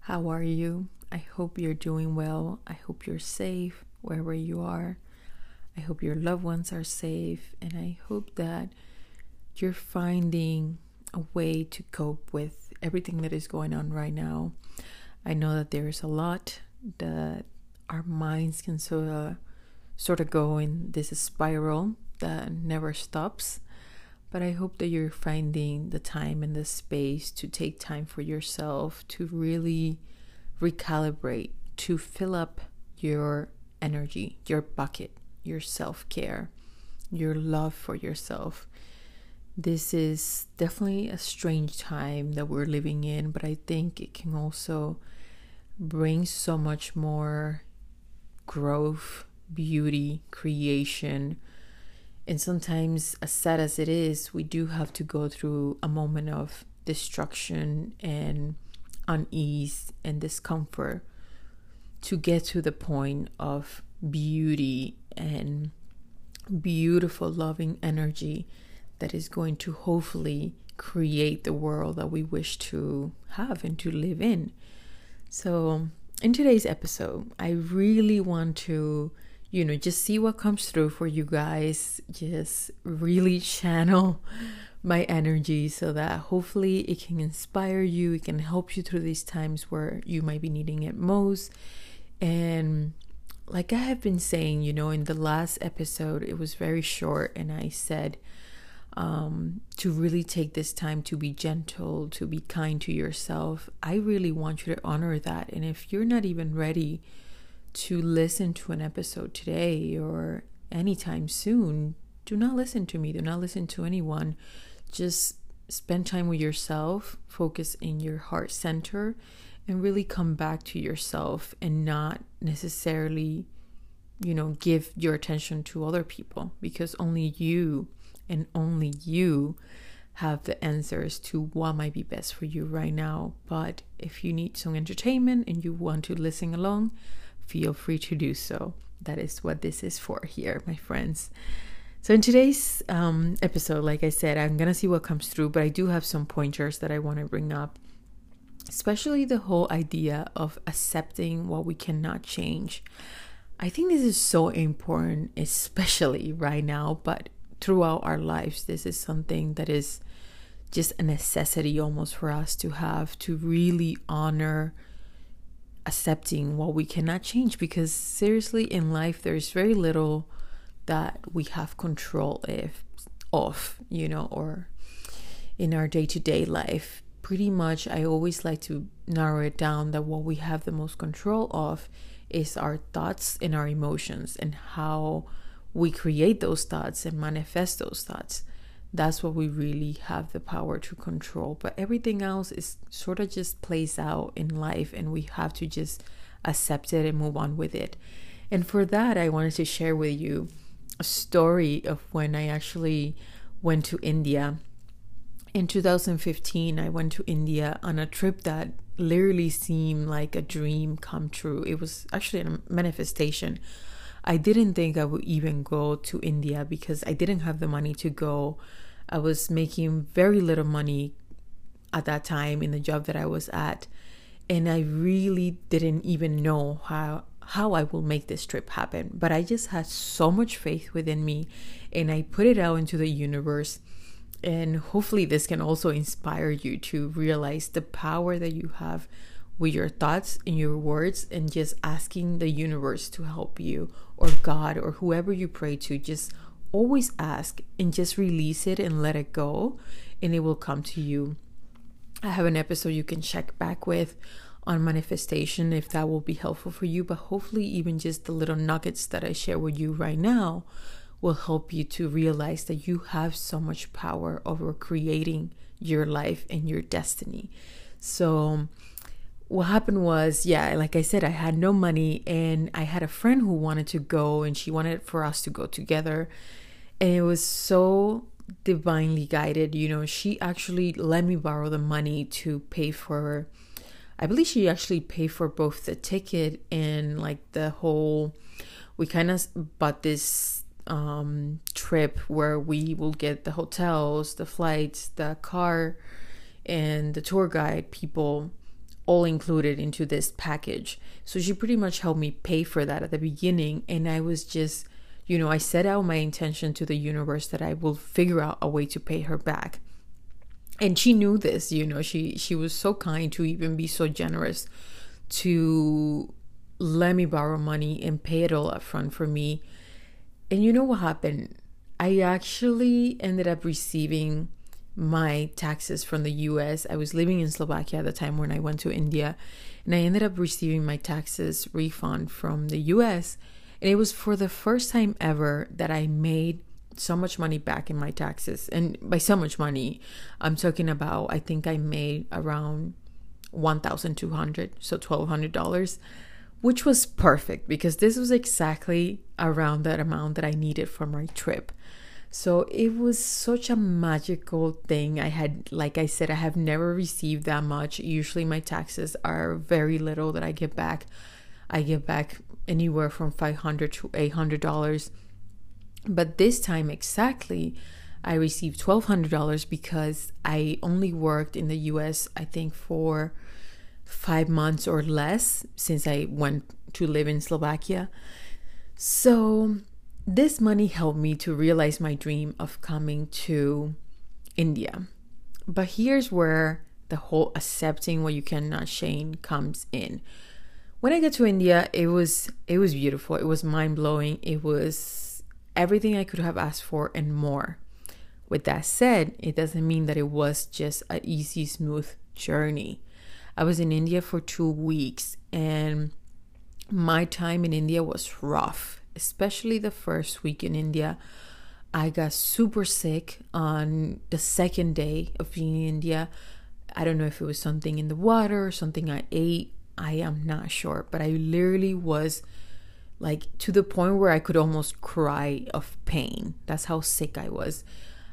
How are you? I hope you're doing well. I hope you're safe wherever you are. I hope your loved ones are safe, and I hope that you're finding a way to cope with everything that is going on right now. I know that there's a lot that our minds can sort of sort of go in this spiral that never stops. But I hope that you're finding the time and the space to take time for yourself to really recalibrate, to fill up your energy, your bucket, your self care, your love for yourself. This is definitely a strange time that we're living in, but I think it can also bring so much more growth, beauty, creation and sometimes, as sad as it is, we do have to go through a moment of destruction and unease and discomfort to get to the point of beauty and beautiful, loving energy that is going to hopefully create the world that we wish to have and to live in. So, in today's episode, I really want to you know, just see what comes through for you guys. Just really channel my energy so that hopefully it can inspire you, it can help you through these times where you might be needing it most. And like I have been saying, you know, in the last episode, it was very short, and I said um, to really take this time to be gentle, to be kind to yourself. I really want you to honor that. And if you're not even ready, to listen to an episode today or anytime soon, do not listen to me. Do not listen to anyone. Just spend time with yourself, focus in your heart center, and really come back to yourself and not necessarily, you know, give your attention to other people because only you and only you have the answers to what might be best for you right now. But if you need some entertainment and you want to listen along, feel free to do so. That is what this is for here, my friends. So, in today's um, episode, like I said, I'm going to see what comes through, but I do have some pointers that I want to bring up, especially the whole idea of accepting what we cannot change. I think this is so important, especially right now, but throughout our lives, this is something that is just a necessity almost for us to have to really honor accepting what we cannot change because seriously in life there's very little that we have control if of you know or in our day-to-day life. Pretty much i always like to narrow it down that what we have the most control of is our thoughts and our emotions and how we create those thoughts and manifest those thoughts that's what we really have the power to control. But everything else is sort of just plays out in life, and we have to just accept it and move on with it. And for that, I wanted to share with you a story of when I actually went to India. In 2015, I went to India on a trip that literally seemed like a dream come true. It was actually a manifestation. I didn't think I would even go to India because I didn't have the money to go I was making very little money at that time in the job that I was at. And I really didn't even know how how I will make this trip happen. But I just had so much faith within me and I put it out into the universe. And hopefully this can also inspire you to realize the power that you have with your thoughts and your words and just asking the universe to help you or God or whoever you pray to just always ask and just release it and let it go, and it will come to you. I have an episode you can check back with on manifestation if that will be helpful for you, but hopefully, even just the little nuggets that I share with you right now will help you to realize that you have so much power over creating your life and your destiny. So, what happened was, yeah, like I said, I had no money and I had a friend who wanted to go and she wanted for us to go together. And it was so divinely guided. You know, she actually let me borrow the money to pay for, I believe she actually paid for both the ticket and like the whole, we kind of bought this um, trip where we will get the hotels, the flights, the car, and the tour guide people all included into this package. So she pretty much helped me pay for that at the beginning. And I was just, you know, I set out my intention to the universe that I will figure out a way to pay her back. And she knew this, you know, she she was so kind to even be so generous to let me borrow money and pay it all up front for me. And you know what happened? I actually ended up receiving my taxes from the US. I was living in Slovakia at the time when I went to India, and I ended up receiving my taxes refund from the US. And it was for the first time ever that I made so much money back in my taxes. And by so much money, I'm talking about, I think I made around 1200 so $1,200, which was perfect because this was exactly around that amount that I needed for my trip. So it was such a magical thing. I had, like I said, I have never received that much. Usually my taxes are very little that I get back. I get back anywhere from 500 to $800. But this time exactly, I received $1,200 because I only worked in the US, I think, for five months or less since I went to live in Slovakia. So this money helped me to realize my dream of coming to India. But here's where the whole accepting what you cannot change comes in. When I got to India, it was it was beautiful. It was mind-blowing. It was everything I could have asked for and more. With that said, it doesn't mean that it was just an easy, smooth journey. I was in India for 2 weeks and my time in India was rough especially the first week in India. I got super sick on the second day of being in India. I don't know if it was something in the water or something I ate. I am not sure, but I literally was like to the point where I could almost cry of pain. That's how sick I was.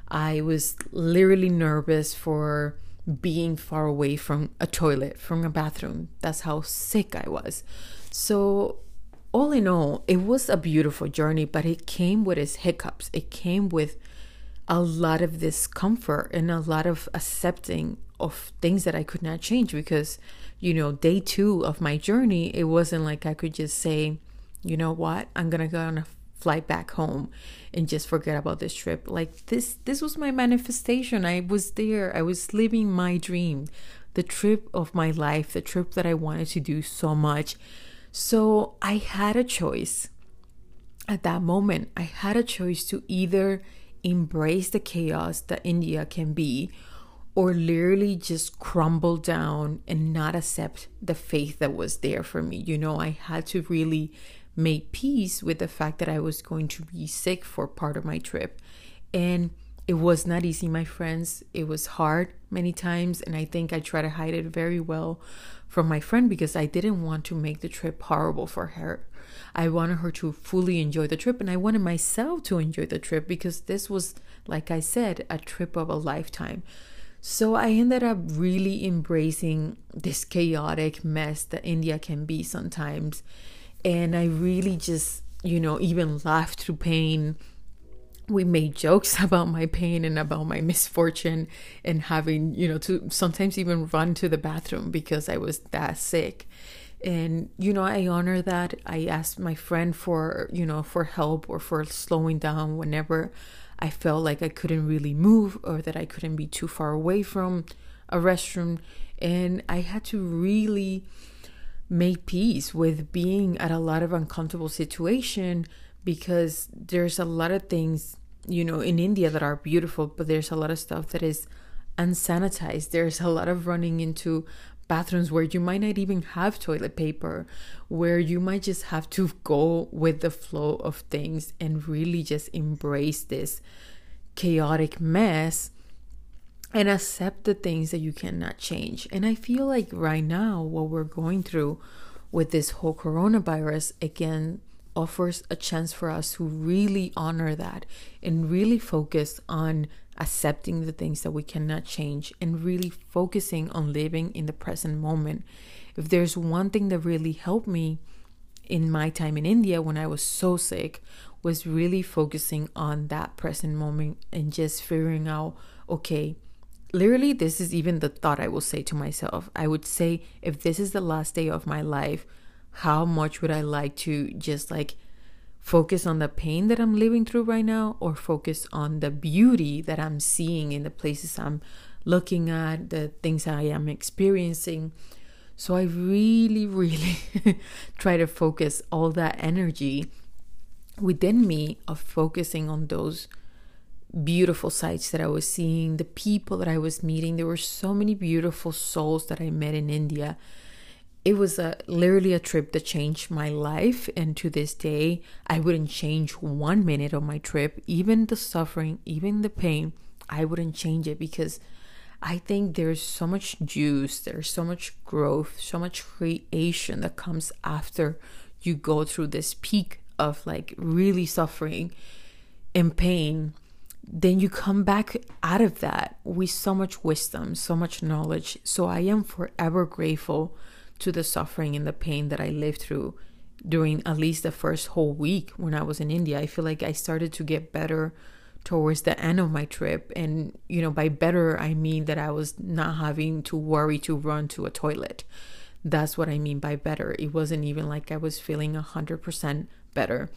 I was literally nervous for being far away from a toilet, from a bathroom. That's how sick I was. So all in all, it was a beautiful journey, but it came with its hiccups. It came with a lot of discomfort and a lot of accepting of things that I could not change because, you know, day two of my journey, it wasn't like I could just say, you know what, I'm gonna go on a flight back home and just forget about this trip. Like this this was my manifestation. I was there. I was living my dream. The trip of my life, the trip that I wanted to do so much. So I had a choice at that moment. I had a choice to either embrace the chaos that India can be or literally just crumble down and not accept the faith that was there for me. You know, I had to really make peace with the fact that I was going to be sick for part of my trip. And it was not easy, my friends. It was hard many times, and I think I try to hide it very well from my friend because I didn't want to make the trip horrible for her. I wanted her to fully enjoy the trip and I wanted myself to enjoy the trip because this was, like I said, a trip of a lifetime. So I ended up really embracing this chaotic mess that India can be sometimes. And I really just, you know, even laughed through pain we made jokes about my pain and about my misfortune and having, you know, to sometimes even run to the bathroom because I was that sick. And, you know, I honor that. I asked my friend for, you know, for help or for slowing down whenever I felt like I couldn't really move or that I couldn't be too far away from a restroom. And I had to really make peace with being at a lot of uncomfortable situation because there's a lot of things, you know, in India that are beautiful, but there's a lot of stuff that is unsanitized. There's a lot of running into bathrooms where you might not even have toilet paper, where you might just have to go with the flow of things and really just embrace this chaotic mess and accept the things that you cannot change. And I feel like right now, what we're going through with this whole coronavirus again offers a chance for us to really honor that and really focus on accepting the things that we cannot change and really focusing on living in the present moment. If there's one thing that really helped me in my time in India when I was so sick, was really focusing on that present moment and just figuring out okay, literally, this is even the thought I will say to myself. I would say, if this is the last day of my life, how much would I like to just like focus on the pain that I'm living through right now or focus on the beauty that I'm seeing in the places I'm looking at, the things I am experiencing. So I really, really try to focus all that energy within me of focusing on those beautiful sights that I was seeing, the people that I was meeting. There were so many beautiful souls that I met in India. It was a literally a trip that changed my life, and to this day, I wouldn't change one minute of my trip, even the suffering, even the pain. I wouldn't change it because I think there's so much juice, there's so much growth, so much creation that comes after you go through this peak of like really suffering and pain then you come back out of that with so much wisdom, so much knowledge. So I am forever grateful to the suffering and the pain that I lived through during at least the first whole week when I was in India. I feel like I started to get better towards the end of my trip. And, you know, by better, I mean that I was not having to worry to run to a toilet. That's what I mean by better. It wasn't even like I was feeling 100% better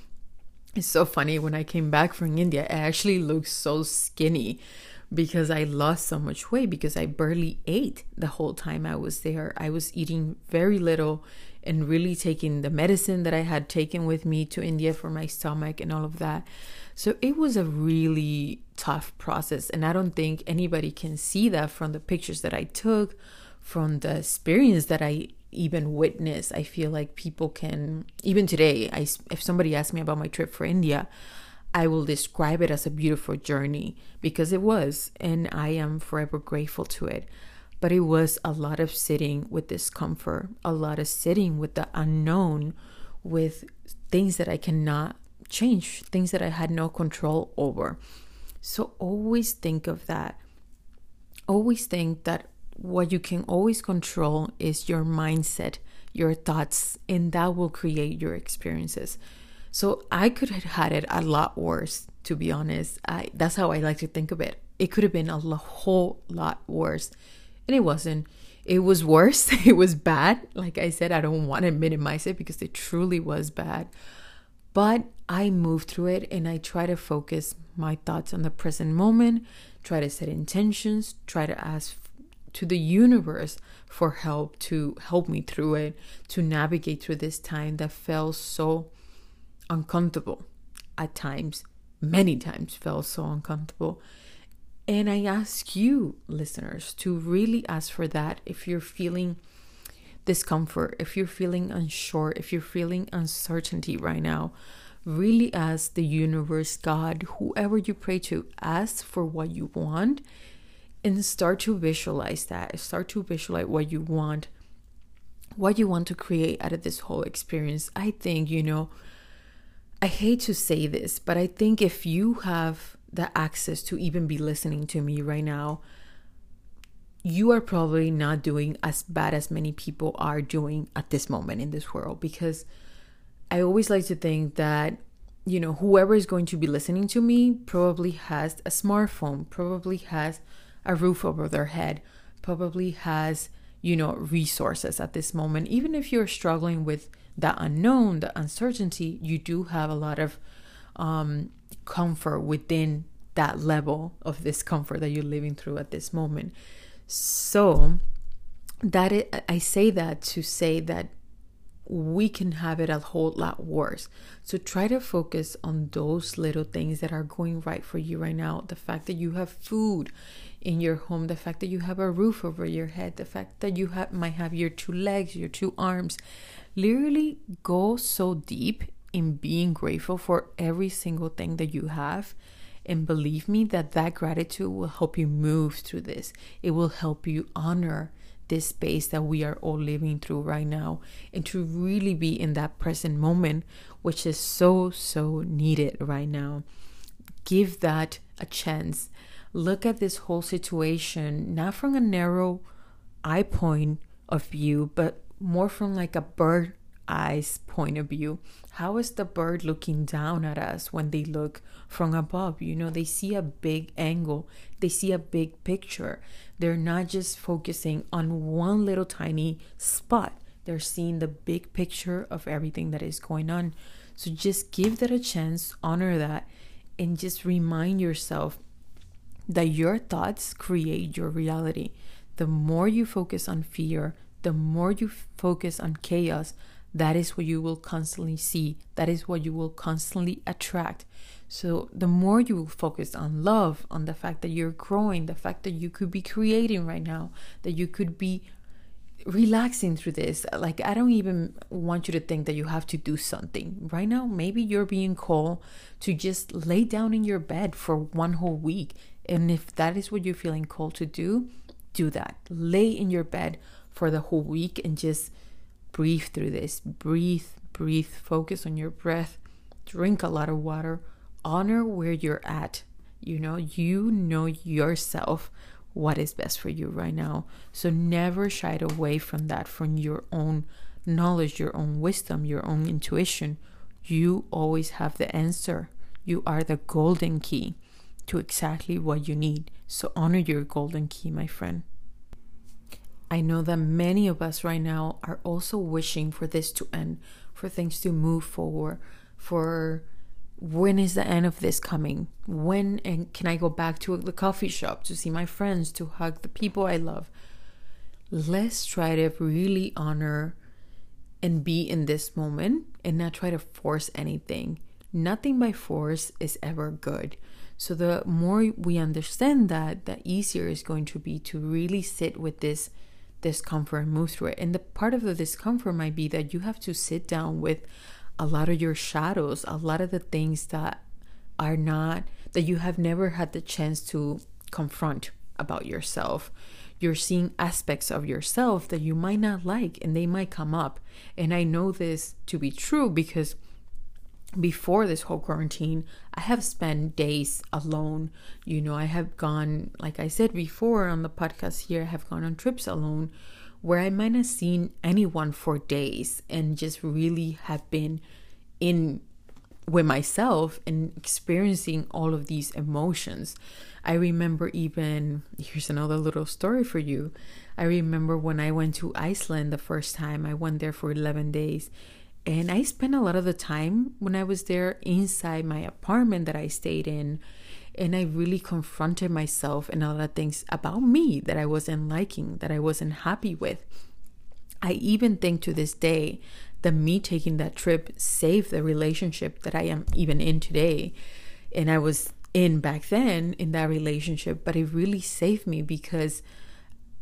it's so funny when I came back from India, I actually looked so skinny because I lost so much weight because I barely ate the whole time I was there. I was eating very little and really taking the medicine that I had taken with me to India for my stomach and all of that. So it was a really tough process. And I don't think anybody can see that from the pictures that I took, from the experience that I even witness. I feel like people can, even today, I, if somebody asks me about my trip for India, I will describe it as a beautiful journey because it was, and I am forever grateful to it. But it was a lot of sitting with discomfort, a lot of sitting with the unknown, with things that I cannot change, things that I had no control over. So always think of that. Always think that what you can always control is your mindset, your thoughts, and that will create your experiences. So I could have had it a lot worse, to be honest. I that's how I like to think of it. It could have been a whole lot worse, and it wasn't. It was worse. It was bad. Like I said, I don't want to minimize it because it truly was bad. But I moved through it and I try to focus my thoughts on the present moment, try to set intentions, try to ask to the universe for help to help me through it, to navigate through this time that felt so uncomfortable. At times, many times felt so uncomfortable. And I ask you, listeners, to really ask for that if you're feeling discomfort, if you're feeling unsure, if you're feeling uncertainty right now, really ask the universe, God, whoever you pray to, ask for what you want and start to visualize that. Start to visualize what you want what you want to create out of this whole experience. I think you know i hate to say this but i think if you have the access to even be listening to me right now you are probably not doing as bad as many people are doing at this moment in this world because i always like to think that you know whoever is going to be listening to me probably has a smartphone probably has a roof over their head, probably has, you know, resources at this moment. Even if you're struggling with the unknown, the uncertainty, you do have a lot of um, comfort within that level of discomfort that you're living through at this moment. So, that I say that to say that we can have it a whole lot worse. So try to focus on those little things that are going right for you right now. The fact that you have food in your home, the fact that you have a roof over your head, the fact that you have might have your two legs, your two arms. Literally go so deep in being grateful for every single thing that you have And believe me that that gratitude will help you move through this. It will help you honor this space that we are all living through right now and to really be in that present moment, which is so, so needed right now. Give that a chance. Look at this whole situation not from a narrow eye point of view, but more from like a bird eyes point of view. How is the bird looking down at us when they look from above? You know, they see a big angle, they see a big picture. They're not just focusing on one little tiny spot, they're seeing the big picture of everything that is going on. So just give that a chance, honor that, and just remind yourself that your thoughts create your reality. The more you focus on fear, the more you focus on chaos, that is what you will constantly see. That is what you will constantly attract. So, the more you will focus on love, on the fact that you're growing, the fact that you could be creating right now, that you could be relaxing through this. Like, I don't even want you to think that you have to do something. Right now, maybe you're being called to just lay down in your bed for one whole week. And if that is what you're feeling called to do, do that. Lay in your bed for the whole week and just breathe through this. Breathe, breathe, focus on your breath, drink a lot of water, honor where you're at. You know, you know yourself what is best for you right now. So never shy away from that, from your own knowledge, your own wisdom, your own intuition. You always have the answer. You are the golden key to exactly what you need. So honor your golden key, my friend. I know that many of us right now are also wishing for this to end, for things to move forward, for when is the end of this coming? When and can I go back to the coffee shop to see my friends, to hug the people I love? Let's try to really honor and be in this moment and not try to force anything. Nothing by force is ever good. So, the more we understand that, the easier it's going to be to really sit with this discomfort and move through it. And the part of the discomfort might be that you have to sit down with a lot of your shadows, a lot of the things that are not, that you have never had the chance to confront about yourself. You're seeing aspects of yourself that you might not like and they might come up. And I know this to be true because before this whole quarantine, I have spent days alone. You know, I have gone, like I said before on the podcast here, I have gone on trips alone where I might not seen anyone for days and just really have been in with myself and experiencing all of these emotions. I remember even, here's another little story for you. I remember when I went to Iceland the first time, I went there for 11 days and I spent a lot of the time when I was there inside my apartment that I stayed in. And I really confronted myself and a lot of things about me that I wasn't liking, that I wasn't happy with. I even think to this day that me taking that trip saved the relationship that I am even in today. And I was in back then in that relationship, but it really saved me because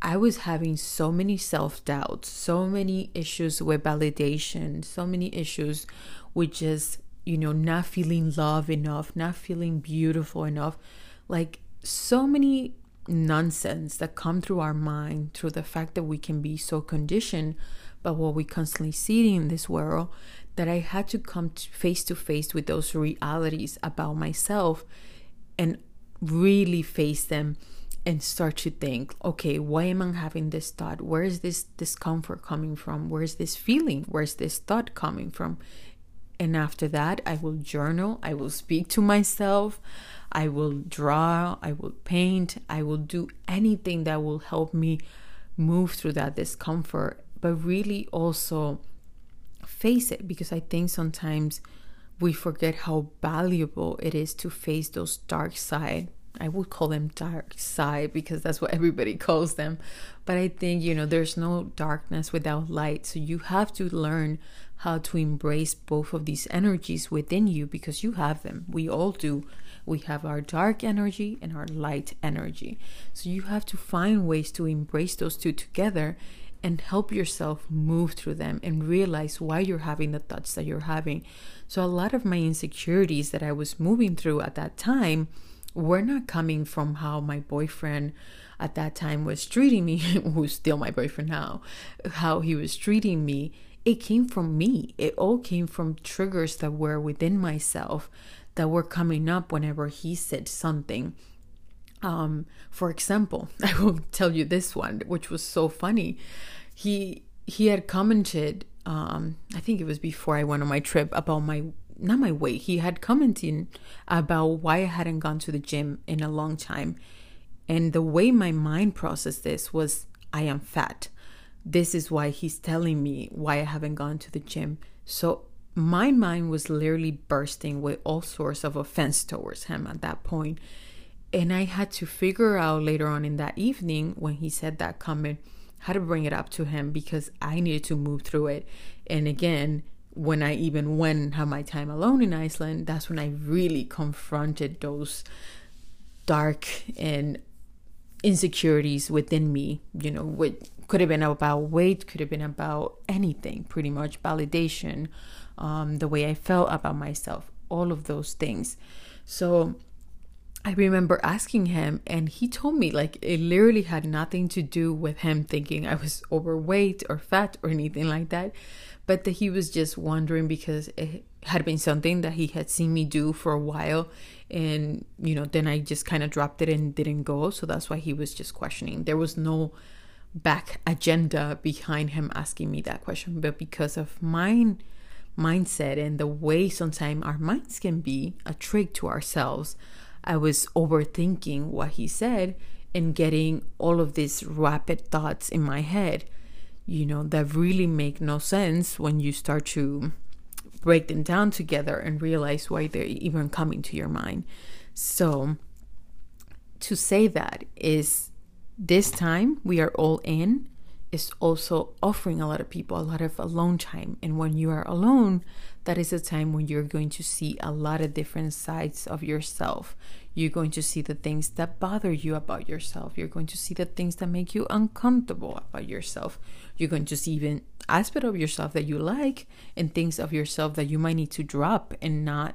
I was having so many self doubts, so many issues with validation, so many issues with just, you know, not feeling love enough, not feeling beautiful enough. Like so many nonsense that come through our mind through the fact that we can be so conditioned by what we constantly see in this world that I had to come face to face with those realities about myself and really face them and start to think, okay, why am I having this thought? Where is this discomfort coming from? Where is this feeling? Where's this thought coming from? And after that, I will journal, I will speak to myself, I will draw, I will paint, I will do anything that will help me move through that discomfort, but really also face it because I think sometimes we forget how valuable it is to face those dark side I would call them dark side because that's what everybody calls them. But I think, you know, there's no darkness without light. So you have to learn how to embrace both of these energies within you because you have them. We all do. We have our dark energy and our light energy. So you have to find ways to embrace those two together and help yourself move through them and realize why you're having the thoughts that you're having. So, a lot of my insecurities that I was moving through at that time were not coming from how my boyfriend at that time was treating me, who's still my boyfriend now, how he was treating me. It came from me. It all came from triggers that were within myself that were coming up whenever he said something um, for example, I will tell you this one, which was so funny. He he had commented, um, I think it was before I went on my trip about my not my weight. He had commented about why I hadn't gone to the gym in a long time, and the way my mind processed this was, I am fat. This is why he's telling me why I haven't gone to the gym. So my mind was literally bursting with all sorts of offense towards him at that point and I had to figure out later on in that evening when he said that comment how to bring it up to him because I needed to move through it. And again, when I even went and had my time alone in Iceland, that's when I really confronted those dark and insecurities within me. You know, what could have been about weight, could have been about anything, pretty much validation, um, the way I felt about myself, all of those things. So I remember asking him, and he told me like it literally had nothing to do with him thinking I was overweight or fat or anything like that, but that he was just wondering because it had been something that he had seen me do for a while. And, you know, then I just kind of dropped it and didn't go. So that's why he was just questioning. There was no back agenda behind him asking me that question, but because of mine mindset and the way sometimes our minds can be a trick to ourselves I was overthinking what he said and getting all of these rapid thoughts in my head, you know, that really make no sense when you start to break them down together and realize why they're even coming to your mind. So, to say that is this time we are all in is also offering a lot of people a lot of alone time. And when you are alone, that is a time when you're going to see a lot of different sides of yourself. You're going to see the things that bother you about yourself. You're going to see the things that make you uncomfortable about yourself. You're going to see even aspect of yourself that you like and things of yourself that you might need to drop and not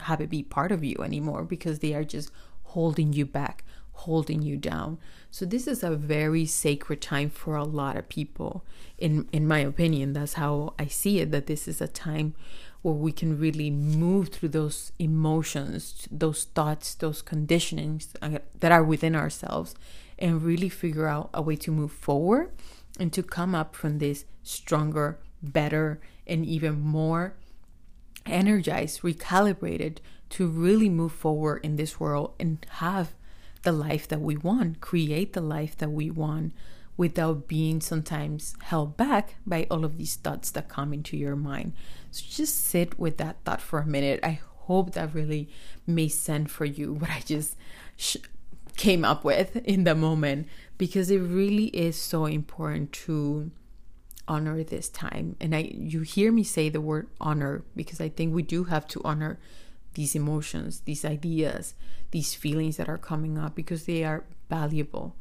have it be part of you anymore because they are just holding you back, holding you down. So this is a very sacred time for a lot of people. In in my opinion, that's how I see it that this is a time where we can really move through those emotions, those thoughts, those conditionings uh, that are within ourselves and really figure out a way to move forward and to come up from this stronger, better, and even more energized, recalibrated to really move forward in this world and have the life that we want, create the life that we want without being sometimes held back by all of these thoughts that come into your mind. So just sit with that thought for a minute. I hope that really made sense for you what I just sh- came up with in the moment because it really is so important to honor this time. And I you hear me say the word honor because I think we do have to honor these emotions, these ideas, these feelings that are coming up because they are valuable.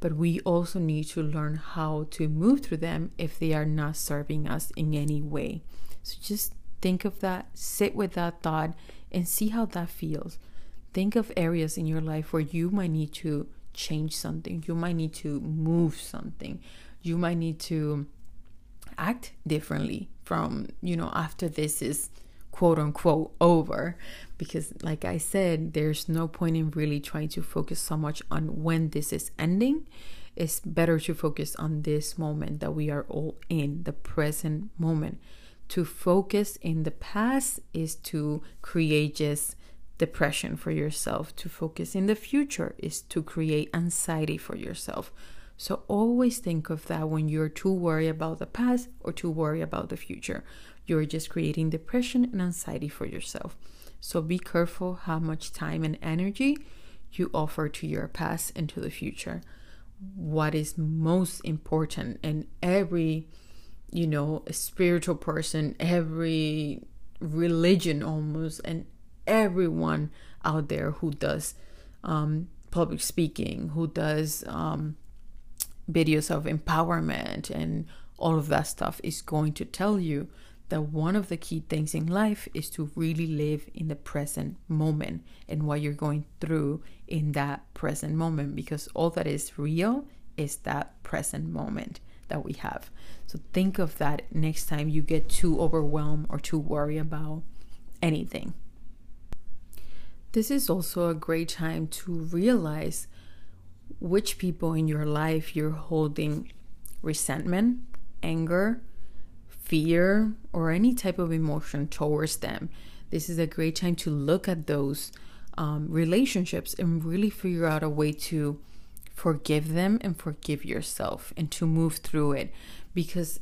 But we also need to learn how to move through them if they are not serving us in any way. So just think of that, sit with that thought, and see how that feels. Think of areas in your life where you might need to change something, you might need to move something, you might need to act differently from, you know, after this is quote unquote over. Because like i said there's no point in really trying to focus so much on when this is ending. It's better to focus on this moment that we are all in the present moment. To focus in the past is to create just depression for yourself. To focus in the future is to create anxiety for yourself. So always think of that when you're too worried about the past or too worried about the future you're just creating depression and anxiety for yourself. So be careful how much time and energy you offer to your past and to the future. What is most important and every you know, spiritual person, every religion almost, and everyone out there who does um, public speaking, who does um, videos of empowerment and all of that stuff is going to tell you that one of the key things in life is to really live in the present moment and what you're going through in that present moment because all that is real is that present moment that we have. So think of that next time you get too overwhelmed or too worried about anything. This is also a great time to realize which people in your life you're holding resentment, anger, fear, or any type of emotion towards them. This is a great time to look at those um, relationships and really figure out a way to forgive them and forgive yourself and to move through it because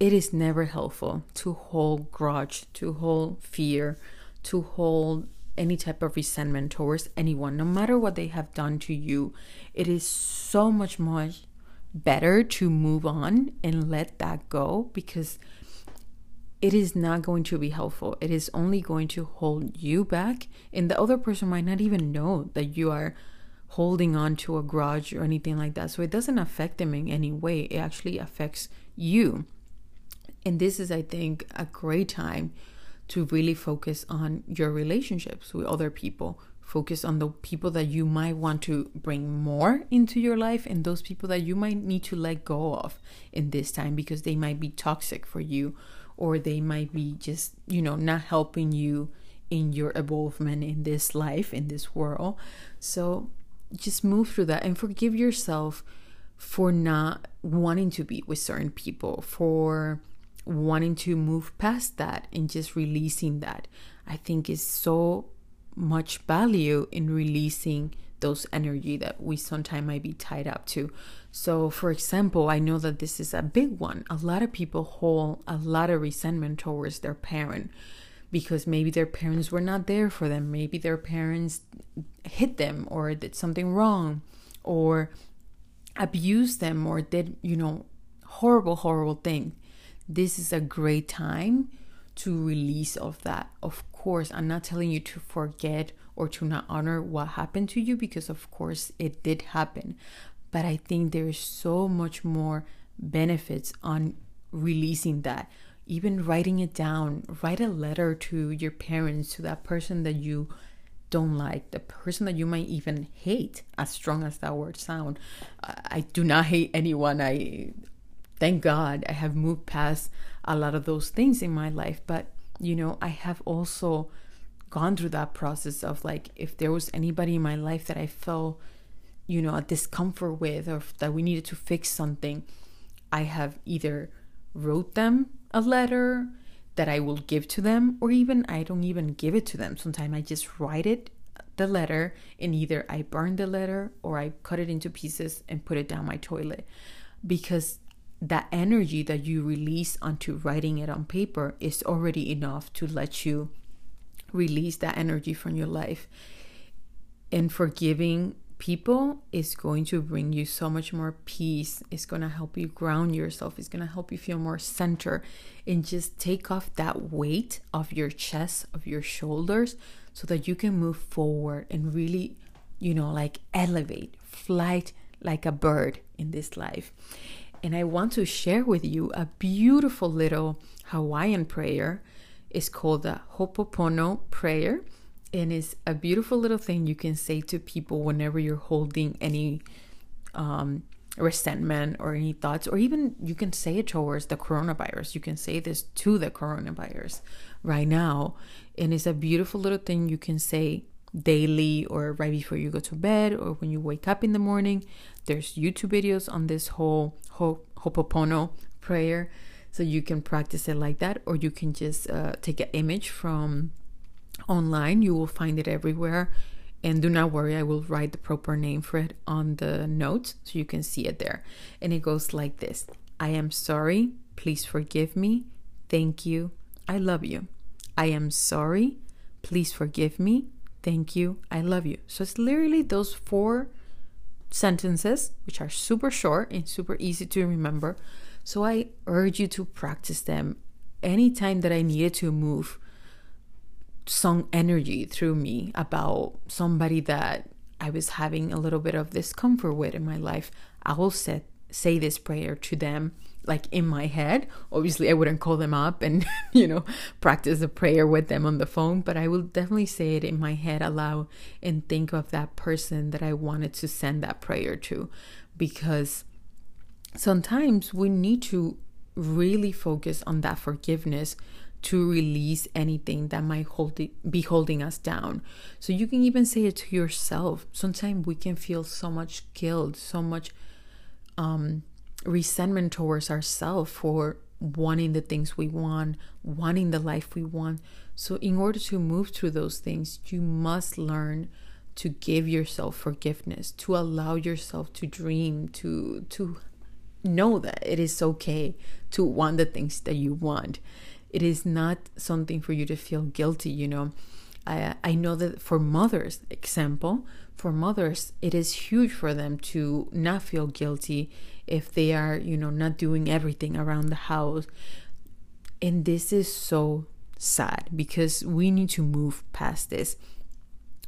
it is never helpful to hold grudge, to hold fear, to hold any type of resentment towards anyone, no matter what they have done to you. It is so much more better to move on and let that go because it is not going to be helpful. It is only going to hold you back, and the other person might not even know that you are holding on to a grudge or anything like that. So it doesn't affect them in any way, it actually affects you. And this is, I think, a great time to really focus on your relationships with other people. Focus on the people that you might want to bring more into your life and those people that you might need to let go of in this time because they might be toxic for you or they might be just, you know, not helping you in your evolvement in this life, in this world. So just move through that and forgive yourself for not wanting to be with certain people, for wanting to move past that and just releasing that. I think is so much value in releasing those energy that we sometimes might be tied up to. So, for example, I know that this is a big one. A lot of people hold a lot of resentment towards their parent because maybe their parents were not there for them. Maybe their parents hit them or did something wrong or abused them or did, you know, horrible, horrible thing. This is a great time to release of that. Of course, I'm not telling you to forget or to not honor what happened to you because of course it did happen. But I think there's so much more benefits on releasing that. Even writing it down write a letter to your parents to that person that you don't like the person that you might even hate as strong as that word sound. I do not hate anyone. I thank god i have moved past a lot of those things in my life but you know i have also gone through that process of like if there was anybody in my life that i felt you know a discomfort with or that we needed to fix something i have either wrote them a letter that I will give to them, or even I don't even give it to them. Sometimes I just write it, the letter, and either I burn the letter or I cut it into pieces and put it down my toilet. Because that energy that you release onto writing it on paper is already enough to let you release that energy from your life. And forgiving people is going to bring you so much more peace. It's going to help you ground yourself. It's going to help you feel more center and just take off that weight of your chest, of your shoulders, so that you can move forward and really, you know, like elevate, flight like a bird in this life. And I want to share with you a beautiful little Hawaiian prayer. It's called the Ho'oponopono prayer and it's a beautiful little thing you can say to people whenever you're holding any um, resentment or any thoughts, or even you can say it towards the coronavirus. You can say this to the coronavirus right now. And it's a beautiful little thing you can say daily or right before you go to bed or when you wake up in the morning. There's YouTube videos on this whole Ho'oponopono prayer. So you can practice it like that, or you can just uh, take an image from online. You will find it everywhere. And do not worry, I will write the proper name for it on the notes so you can see it there. And it goes like this I am sorry. Please forgive me. Thank you. I love you. I am sorry. Please forgive me. Thank you. I love you. So it's literally those four sentences, which are super short and super easy to remember. So I urge you to practice them anytime that I needed to move some energy through me about somebody that I was having a little bit of discomfort with in my life. I will set, say this prayer to them like in my head. Obviously, I wouldn't call them up and, you know, practice a prayer with them on the phone, but I will definitely say it in my head aloud and think of that person that I wanted to send that prayer to because sometimes we need to really focus on that forgiveness to release anything that might hold it, be holding us down. So you can even say it to yourself. Sometimes we can feel so much guilt, so much um, resentment towards ourselves for wanting the things we want, wanting the life we want. So, in order to move through those things, you must learn to give yourself forgiveness, to allow yourself to dream, to to know that it is okay to want the things that you want. It is not something for you to feel guilty, you know. I I know that for mothers, example, for mothers, it is huge for them to not feel guilty if they are, you know, not doing everything around the house. And this is so sad because we need to move past this.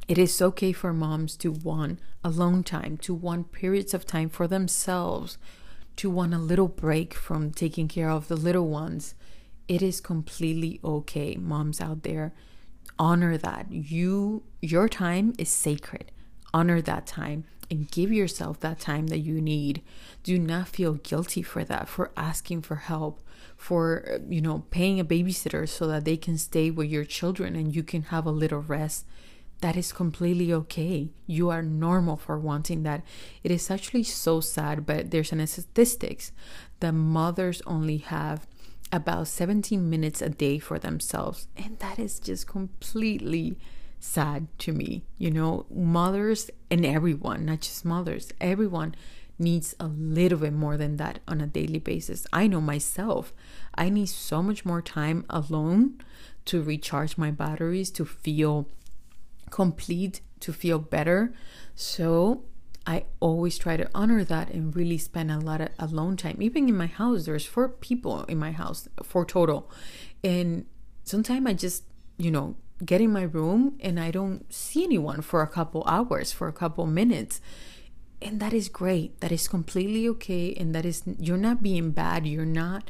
It is okay for moms to want alone time, to want periods of time for themselves, to want a little break from taking care of the little ones. It is completely okay, moms out there. Honor that. You your time is sacred. Honor that time and give yourself that time that you need. Do not feel guilty for that, for asking for help, for, you know, paying a babysitter so that they can stay with your children and you can have a little rest. That is completely okay. You are normal for wanting that. It is actually so sad, but there's an statistics that mothers only have about 17 minutes a day for themselves. And that is just completely sad to me. You know, mothers and everyone, not just mothers, everyone needs a little bit more than that on a daily basis. I know myself, I need so much more time alone to recharge my batteries, to feel complete, to feel better. So I always try to honor that and really spend a lot of alone time. Even in my house, there's four people in my house, four total. And sometimes I just, you know, get in my room and I don't see anyone for a couple hours, for a couple minutes. And that is great. That is completely okay. And that is, you're not being bad. You're not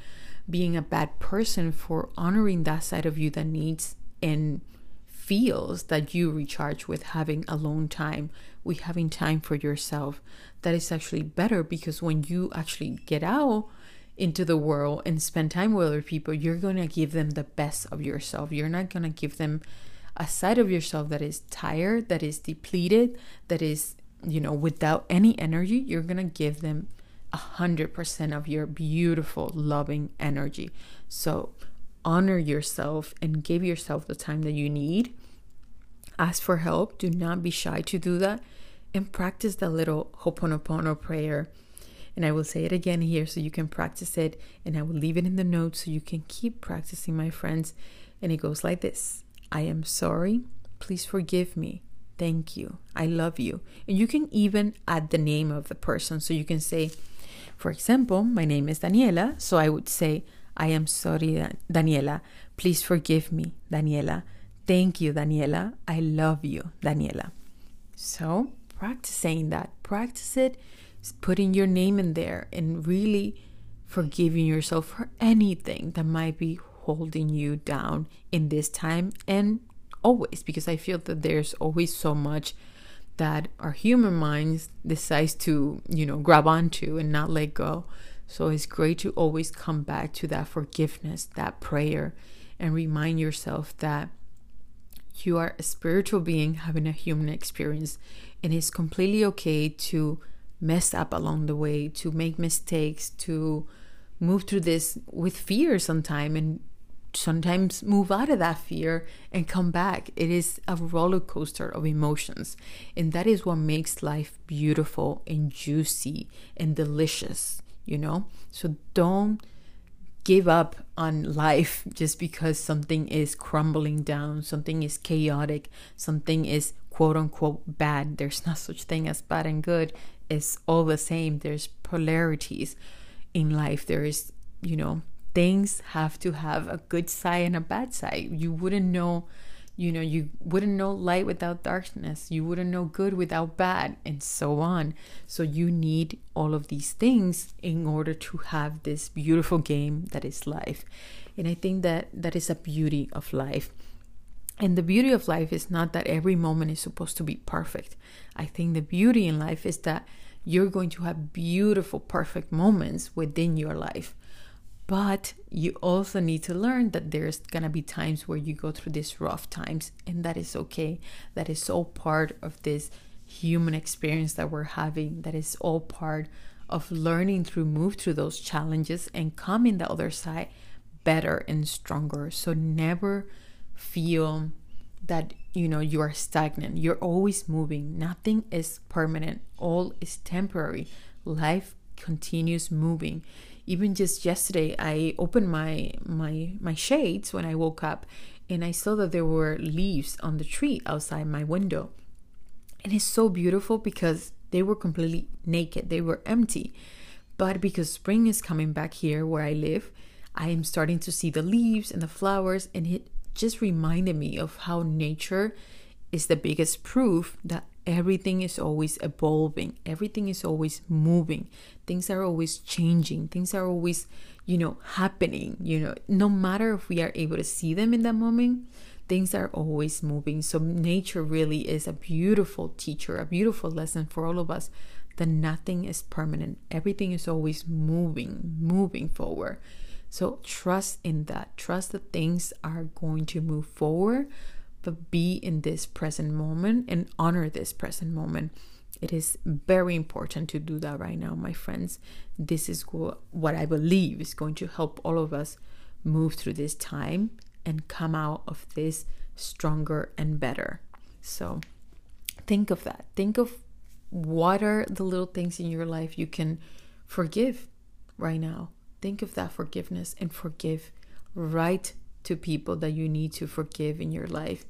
being a bad person for honoring that side of you that needs and feels that you recharge with having alone time, with having time for yourself. That is actually better because when you actually get out, into the world and spend time with other people, you're going to give them the best of yourself. You're not going to give them a side of yourself that is tired, that is depleted, that is, you know, without any energy. You're going to give them a hundred percent of your beautiful, loving energy. So honor yourself and give yourself the time that you need. Ask for help. Do not be shy to do that. And practice the little Ho'oponopono prayer and I will say it again here so you can practice it. And I will leave it in the notes so you can keep practicing, my friends. And it goes like this I am sorry. Please forgive me. Thank you. I love you. And you can even add the name of the person. So you can say, for example, my name is Daniela. So I would say, I am sorry, Daniela. Please forgive me, Daniela. Thank you, Daniela. I love you, Daniela. So practice saying that. Practice it putting your name in there and really forgiving yourself for anything that might be holding you down in this time and always because I feel that there's always so much that our human minds decides to, you know, grab onto and not let go. So it's great to always come back to that forgiveness, that prayer, and remind yourself that you are a spiritual being having a human experience and it's completely okay to mess up along the way, to make mistakes, to move through this with fear sometimes and sometimes move out of that fear and come back. It is a roller coaster of emotions. And that is what makes life beautiful and juicy and delicious, you know? So don't give up on life just because something is crumbling down, something is chaotic, something is quote unquote bad. There's not such thing as bad and good is all the same. There's polarities in life. There is, you know, things have to have a good side and a bad side. You wouldn't know, you know, you wouldn't know light without darkness. You wouldn't know good without bad, and so on. So, you need all of these things in order to have this beautiful game that is life. And I think that that is a beauty of life. And the beauty of life is not that every moment is supposed to be perfect. I think the beauty in life is that you're going to have beautiful, perfect moments within your life. But you also need to learn that there's going to be times where you go through these rough times, and that is okay. That is all part of this human experience that we're having. That is all part of learning through move through those challenges and come in the other side better and stronger. So never feel that you know you are stagnant. You're always moving. Nothing is permanent. All is temporary. Life continues moving even just yesterday i opened my my my shades when i woke up and i saw that there were leaves on the tree outside my window and it's so beautiful because they were completely naked they were empty but because spring is coming back here where i live i am starting to see the leaves and the flowers and it just reminded me of how nature is the biggest proof that everything is always evolving everything is always moving things are always changing things are always you know happening you know. No matter if we are able to see them in that moment things are always moving. So nature really is a beautiful teacher a beautiful lesson for all of us that nothing is permanent. Everything is always moving moving forward so trust in that trust that things are going to move forward but be in this present moment and honor this present moment. It is very important to do that right now, my friends. This is what I believe is going to help all of us move through this time and come out of this stronger and better. So think of that. Think of what are the little things in your life you can forgive right now. Think of that forgiveness and forgive right to people that you need to forgive in your life.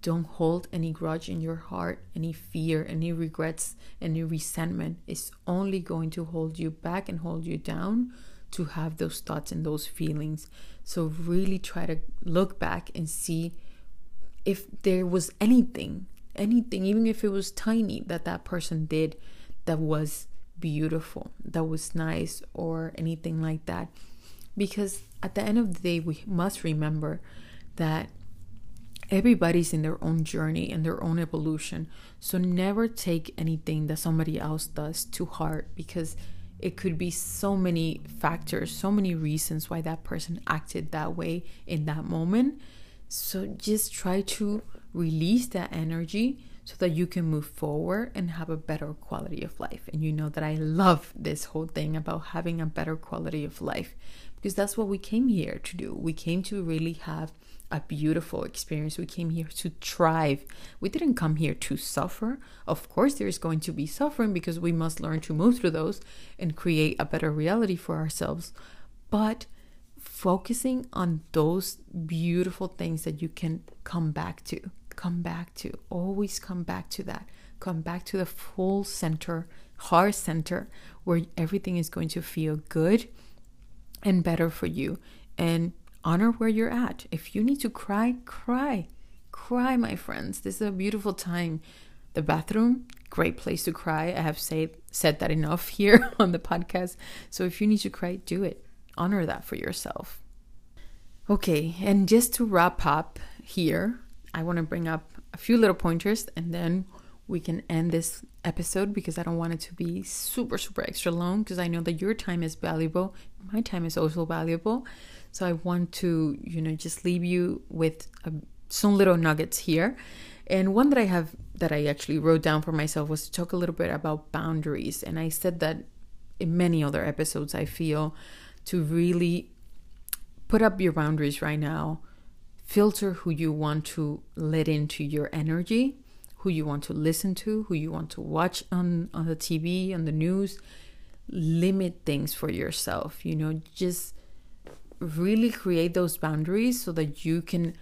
Don't hold any grudge in your heart, any fear, any regrets, any resentment. It's only going to hold you back and hold you down to have those thoughts and those feelings. So, really try to look back and see if there was anything, anything, even if it was tiny, that that person did that was beautiful, that was nice, or anything like that. Because at the end of the day, we must remember that everybody's in their own journey and their own evolution. So never take anything that somebody else does to heart because it could be so many factors, so many reasons why that person acted that way in that moment. So just try to release that energy so that you can move forward and have a better quality of life. And you know that I love this whole thing about having a better quality of life because that's what we came here to do. We came to really have a beautiful experience. We came here to thrive. We didn't come here to suffer. Of course, there is going to be suffering because we must learn to move through those and create a better reality for ourselves. But focusing on those beautiful things that you can come back to, come back to, always come back to that. Come back to the full center, heart center, where everything is going to feel good and better for you. And honor where you're at. If you need to cry, cry. Cry, my friends. This is a beautiful time. The bathroom, great place to cry. I have said said that enough here on the podcast. So if you need to cry, do it. Honor that for yourself. Okay, and just to wrap up here, I want to bring up a few little pointers and then we can end this episode because I don't want it to be super, super extra long because I know that your time is valuable. My time is also valuable. So I want to, you know, just leave you with a, some little nuggets here. And one that I have that I actually wrote down for myself was to talk a little bit about boundaries. And I said that in many other episodes, I feel to really put up your boundaries right now, filter who you want to let into your energy, who you want to listen to, who you want to watch on, on the TV, on the news. Limit things for yourself, you know, just really create those boundaries so that you can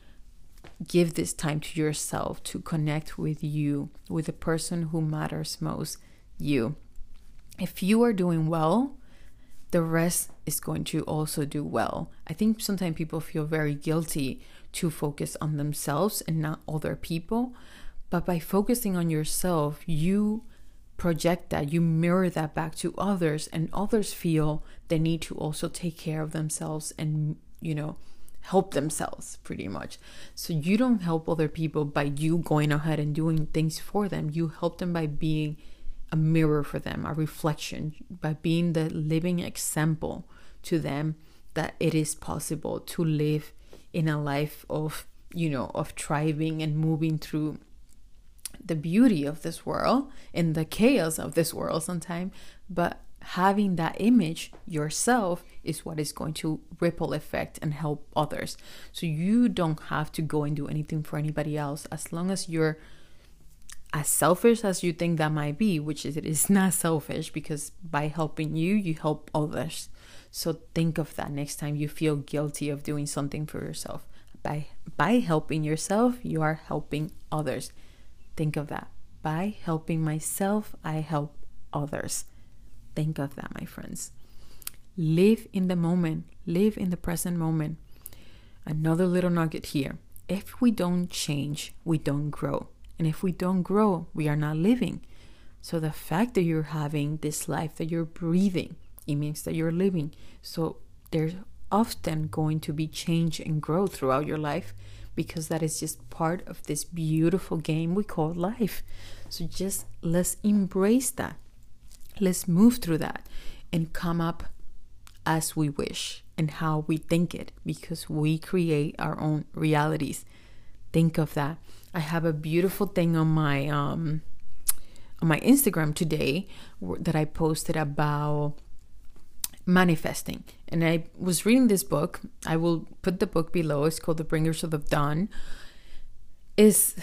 give this time to yourself to connect with you, with the person who matters most, you. If you are doing well, the rest is going to also do well. I think sometimes people feel very guilty to focus on themselves and not other people. But by focusing on yourself, you project that, you mirror that back to others, and others feel the need to also take care of themselves and, you know, help themselves pretty much. So you don't help other people by you going ahead and doing things for them. You help them by being a mirror for them, a reflection, by being the living example to them that it is possible to live in a life of, you know, of thriving and moving through the beauty of this world and the chaos of this world sometimes, but having that image yourself is what is going to ripple effect and help others. So you don't have to go and do anything for anybody else as long as you're as selfish as you think that might be, which is it is not selfish because by helping you, you help others. So think of that next time you feel guilty of doing something for yourself. By by helping yourself, you are helping others. Think of that. By helping myself, I help others. Think of that, my friends. Live in the moment, live in the present moment. Another little nugget here. If we don't change, we don't grow. And if we don't grow, we are not living. So the fact that you're having this life, that you're breathing, it means that you're living. So there's often going to be change and growth throughout your life because that is just part of this beautiful game we call life. So just let's embrace that. Let's move through that and come up as we wish and how we think it because we create our own realities. Think of that. I have a beautiful thing on my um on my Instagram today that I posted about manifesting. And I was reading this book. I will put the book below. It's called The Bringers of the Dawn. Is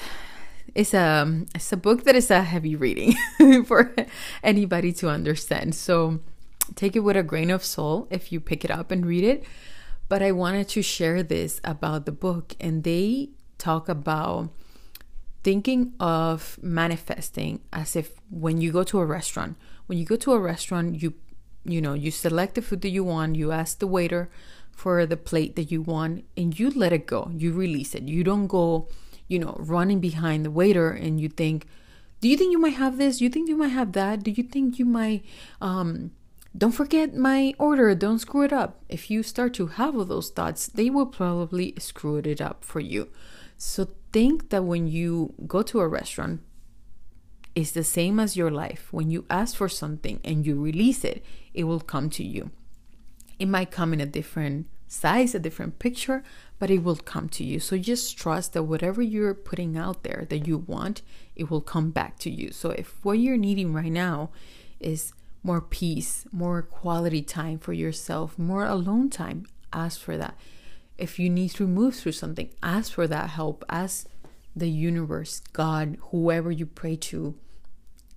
it's a it's a book that is a heavy reading for anybody to understand. So take it with a grain of salt if you pick it up and read it. But I wanted to share this about the book, and they talk about thinking of manifesting as if when you go to a restaurant, when you go to a restaurant, you you know, you select the food that you want, you ask the waiter for the plate that you want, and you let it go. You release it. You don't go, you know, running behind the waiter and you think, do you think you might have this? Do you think you might have that? Do you think you might um don't forget my order, don't screw it up. If you start to have all those thoughts, they will probably screw it up for you. So think that when you go to a restaurant, it's the same as your life. When you ask for something and you release it, it will come to you. It might come in a different size, a different picture, but it will come to you. So just trust that whatever you're putting out there that you want, it will come back to you. So if what you're needing right now is more peace, more quality time for yourself, more alone time, ask for that. If you need to move through something, ask for that help. Ask the universe, God, whoever you pray to,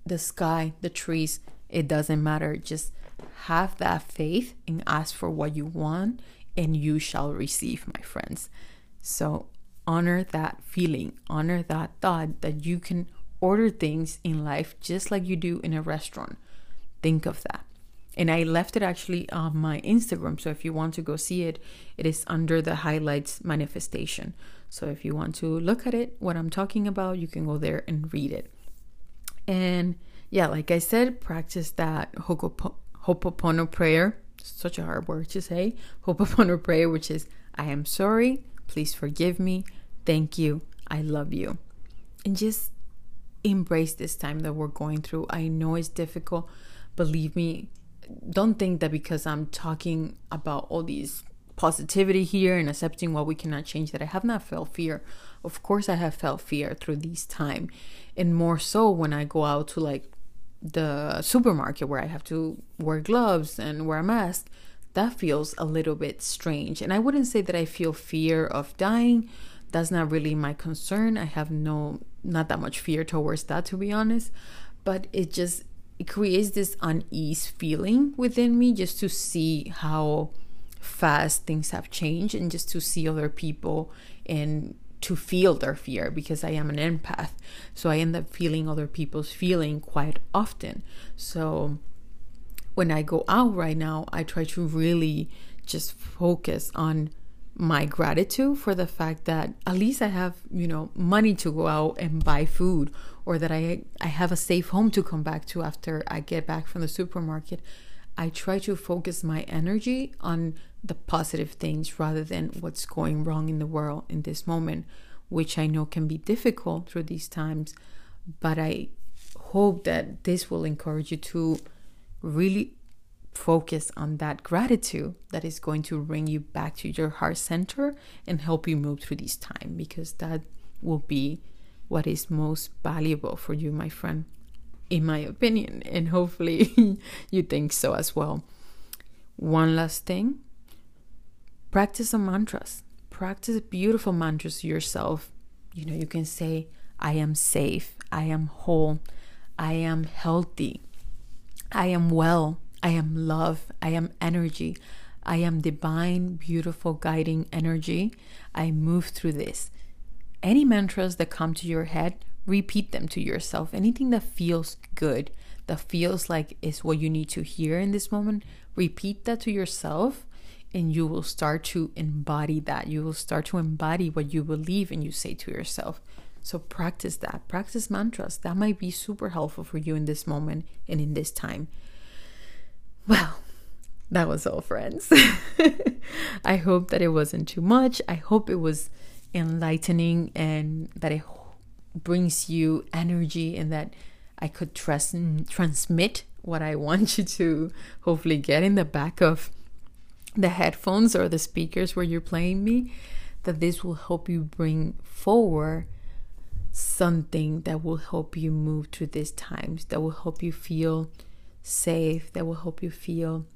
the sky, the trees, it doesn't matter. Just have that faith and ask for what you want, and you shall receive, my friends. So honor that feeling, honor that thought that you can order things in life just like you do in a restaurant. Think of that. And I left it actually on my Instagram. So if you want to go see it, it is under the highlights manifestation. So if you want to look at it, what I'm talking about, you can go there and read it. And yeah, like I said, practice that Ho'oponopono prayer. Such a hard word to say. Ho'oponopono prayer, which is I am sorry, please forgive me, thank you, I love you. And just embrace this time that we're going through. I know it's difficult. Believe me, don't think that because I'm talking about all these positivity here and accepting what we cannot change that I have not felt fear. Of course I have felt fear through this time. And more so when I go out to like the supermarket where I have to wear gloves and wear a mask. That feels a little bit strange. And I wouldn't say that I feel fear of dying. That's not really my concern. I have no not that much fear towards that to be honest. But it just it creates this unease feeling within me just to see how fast things have changed and just to see other people and to feel their fear because I am an empath. So I end up feeling other people's feeling quite often. So when I go out right now, I try to really just focus on my gratitude for the fact that at least I have, you know, money to go out and buy food or that I I have a safe home to come back to after I get back from the supermarket. I try to focus my energy on the positive things rather than what's going wrong in the world in this moment, which I know can be difficult through these times, but I hope that this will encourage you to really focus on that gratitude that is going to bring you back to your heart center and help you move through this time because that will be what is most valuable for you, my friend, in my opinion. And hopefully you think so as well. One last thing practice some mantras. Practice beautiful mantras yourself. You know, you can say, I am safe, I am whole, I am healthy, I am well, I am love. I am energy. I am divine, beautiful, guiding energy. I move through this. Any mantras that come to your head, repeat them to yourself. Anything that feels good, that feels like is what you need to hear in this moment, repeat that to yourself and you will start to embody that. You will start to embody what you believe and you say to yourself. So practice that. Practice mantras. That might be super helpful for you in this moment and in this time. Well, that was all, friends. I hope that it wasn't too much. I hope it was enlightening and that it brings you energy and that I could trust and transmit what I want you to hopefully get in the back of the headphones or the speakers where you're playing me. That this will help you bring forward something that will help you move through these times, that will help you feel safe, that will help you feel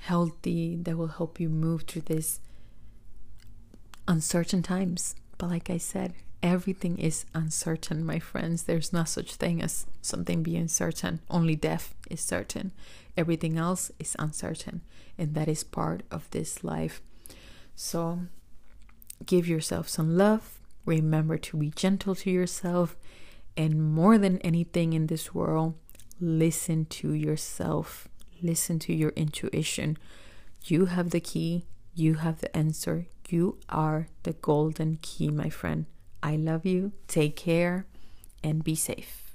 healthy, that will help you move through this uncertain times. But like I said, everything is uncertain, my friends. There's no such thing as something being certain. Only death is certain. Everything else is uncertain. And that is part of this life. So give yourself some love. Remember to be gentle to yourself. And more than anything in this world, listen to yourself, listen to your intuition. You have the key, you have the answer. You are the golden key, my friend. I love you. Take care and be safe.